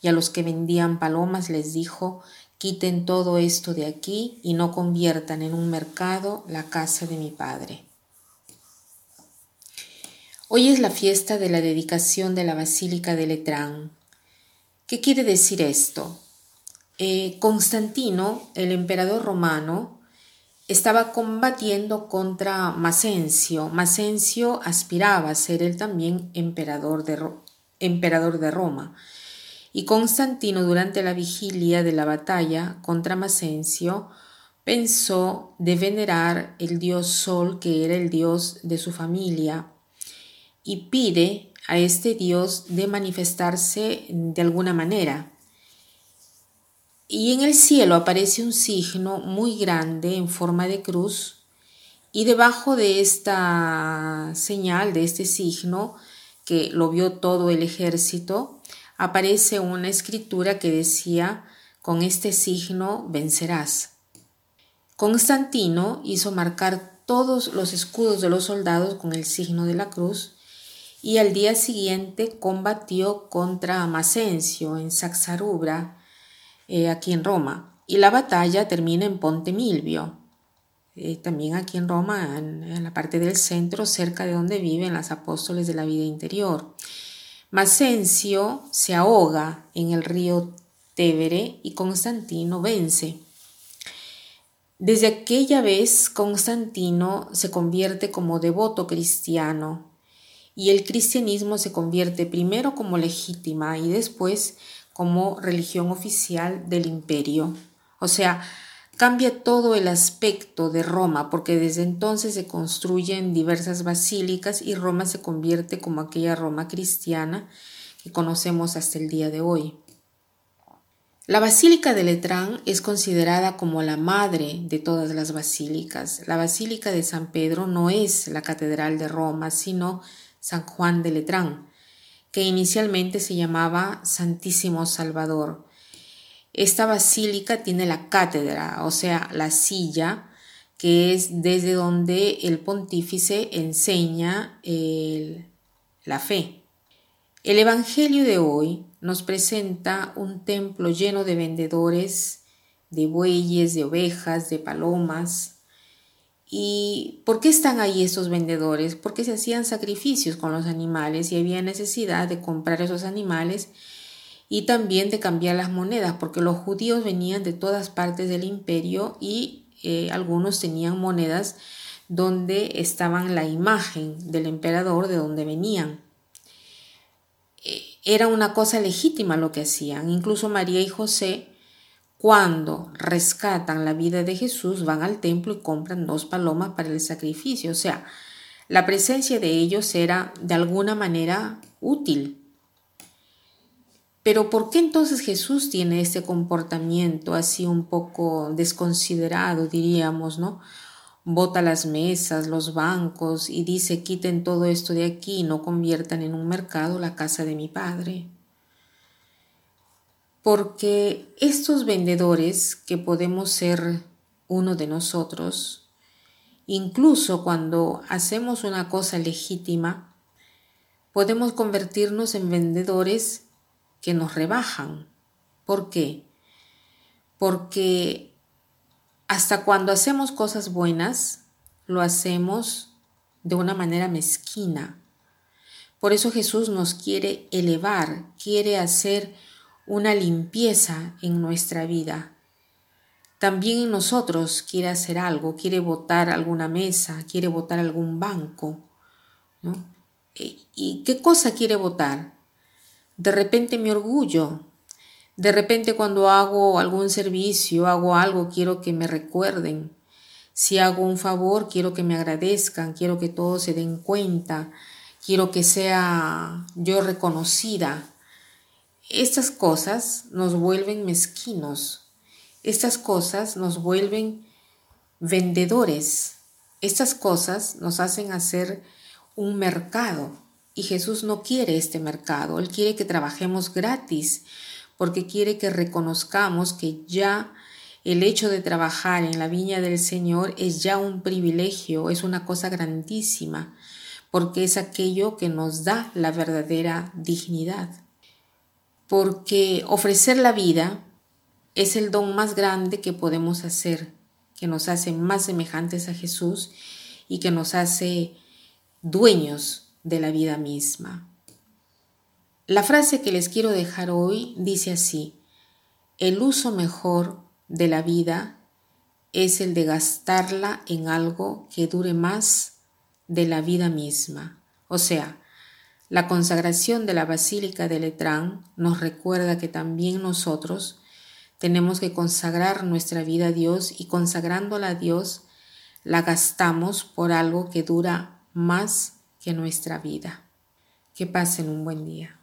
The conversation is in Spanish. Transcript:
y a los que vendían palomas les dijo, quiten todo esto de aquí y no conviertan en un mercado la casa de mi padre. Hoy es la fiesta de la dedicación de la Basílica de Letrán. ¿Qué quiere decir esto? Eh, Constantino, el emperador romano, estaba combatiendo contra Masencio. Masencio aspiraba a ser él también emperador de, emperador de Roma. Y Constantino durante la vigilia de la batalla contra Masencio pensó de venerar el dios Sol, que era el dios de su familia, y pide a este dios de manifestarse de alguna manera. Y en el cielo aparece un signo muy grande en forma de cruz, y debajo de esta señal, de este signo, que lo vio todo el ejército, aparece una escritura que decía, con este signo vencerás. Constantino hizo marcar todos los escudos de los soldados con el signo de la cruz y al día siguiente combatió contra Masencio en Saxarubra, eh, aquí en Roma, y la batalla termina en Ponte Milvio, eh, también aquí en Roma, en la parte del centro, cerca de donde viven las apóstoles de la vida interior. Masencio se ahoga en el río Tevere y Constantino vence. Desde aquella vez Constantino se convierte como devoto cristiano y el cristianismo se convierte primero como legítima y después como religión oficial del imperio. O sea, cambia todo el aspecto de Roma, porque desde entonces se construyen diversas basílicas y Roma se convierte como aquella Roma cristiana que conocemos hasta el día de hoy. La Basílica de Letrán es considerada como la madre de todas las basílicas. La Basílica de San Pedro no es la Catedral de Roma, sino San Juan de Letrán, que inicialmente se llamaba Santísimo Salvador esta basílica tiene la cátedra, o sea, la silla, que es desde donde el pontífice enseña la fe. El Evangelio de hoy nos presenta un templo lleno de vendedores, de bueyes, de ovejas, de palomas. ¿Y por qué están ahí esos vendedores? Porque se hacían sacrificios con los animales y había necesidad de comprar esos animales y también de cambiar las monedas, porque los judíos venían de todas partes del imperio y eh, algunos tenían monedas donde estaban la imagen del emperador de donde venían. Eh, era una cosa legítima lo que hacían. Incluso María y José, cuando rescatan la vida de Jesús, van al templo y compran dos palomas para el sacrificio. O sea, la presencia de ellos era de alguna manera útil pero ¿por qué entonces Jesús tiene este comportamiento así un poco desconsiderado, diríamos, ¿no? Bota las mesas, los bancos y dice quiten todo esto de aquí y no conviertan en un mercado la casa de mi padre. Porque estos vendedores que podemos ser uno de nosotros, incluso cuando hacemos una cosa legítima, podemos convertirnos en vendedores que nos rebajan. ¿Por qué? Porque hasta cuando hacemos cosas buenas, lo hacemos de una manera mezquina. Por eso Jesús nos quiere elevar, quiere hacer una limpieza en nuestra vida. También en nosotros quiere hacer algo, quiere botar alguna mesa, quiere botar algún banco. ¿Y qué cosa quiere votar? De repente mi orgullo, de repente cuando hago algún servicio, hago algo, quiero que me recuerden. Si hago un favor, quiero que me agradezcan, quiero que todos se den cuenta, quiero que sea yo reconocida. Estas cosas nos vuelven mezquinos, Estas cosas nos vuelven vendedores. Estas cosas nos hacen hacer un mercado y Jesús no quiere este mercado. Él quiere que trabajemos gratis porque quiere que reconozcamos que ya el hecho de trabajar en la viña del Señor es ya un privilegio, es una cosa grandísima, porque es aquello que nos da la verdadera dignidad. Porque ofrecer la vida es el don más grande que podemos hacer, que nos hace más semejantes a Jesús y que nos hace dueños de la vida misma. La frase que les quiero dejar hoy dice así, el uso mejor de la vida es el de gastarla en algo que dure más de la vida misma. O sea, la consagración de la Basílica de Letrán nos recuerda que también nosotros tenemos que consagrar nuestra vida a Dios y consagrándola a Dios la gastamos por algo que dura más que nuestra vida. Que pasen un buen día.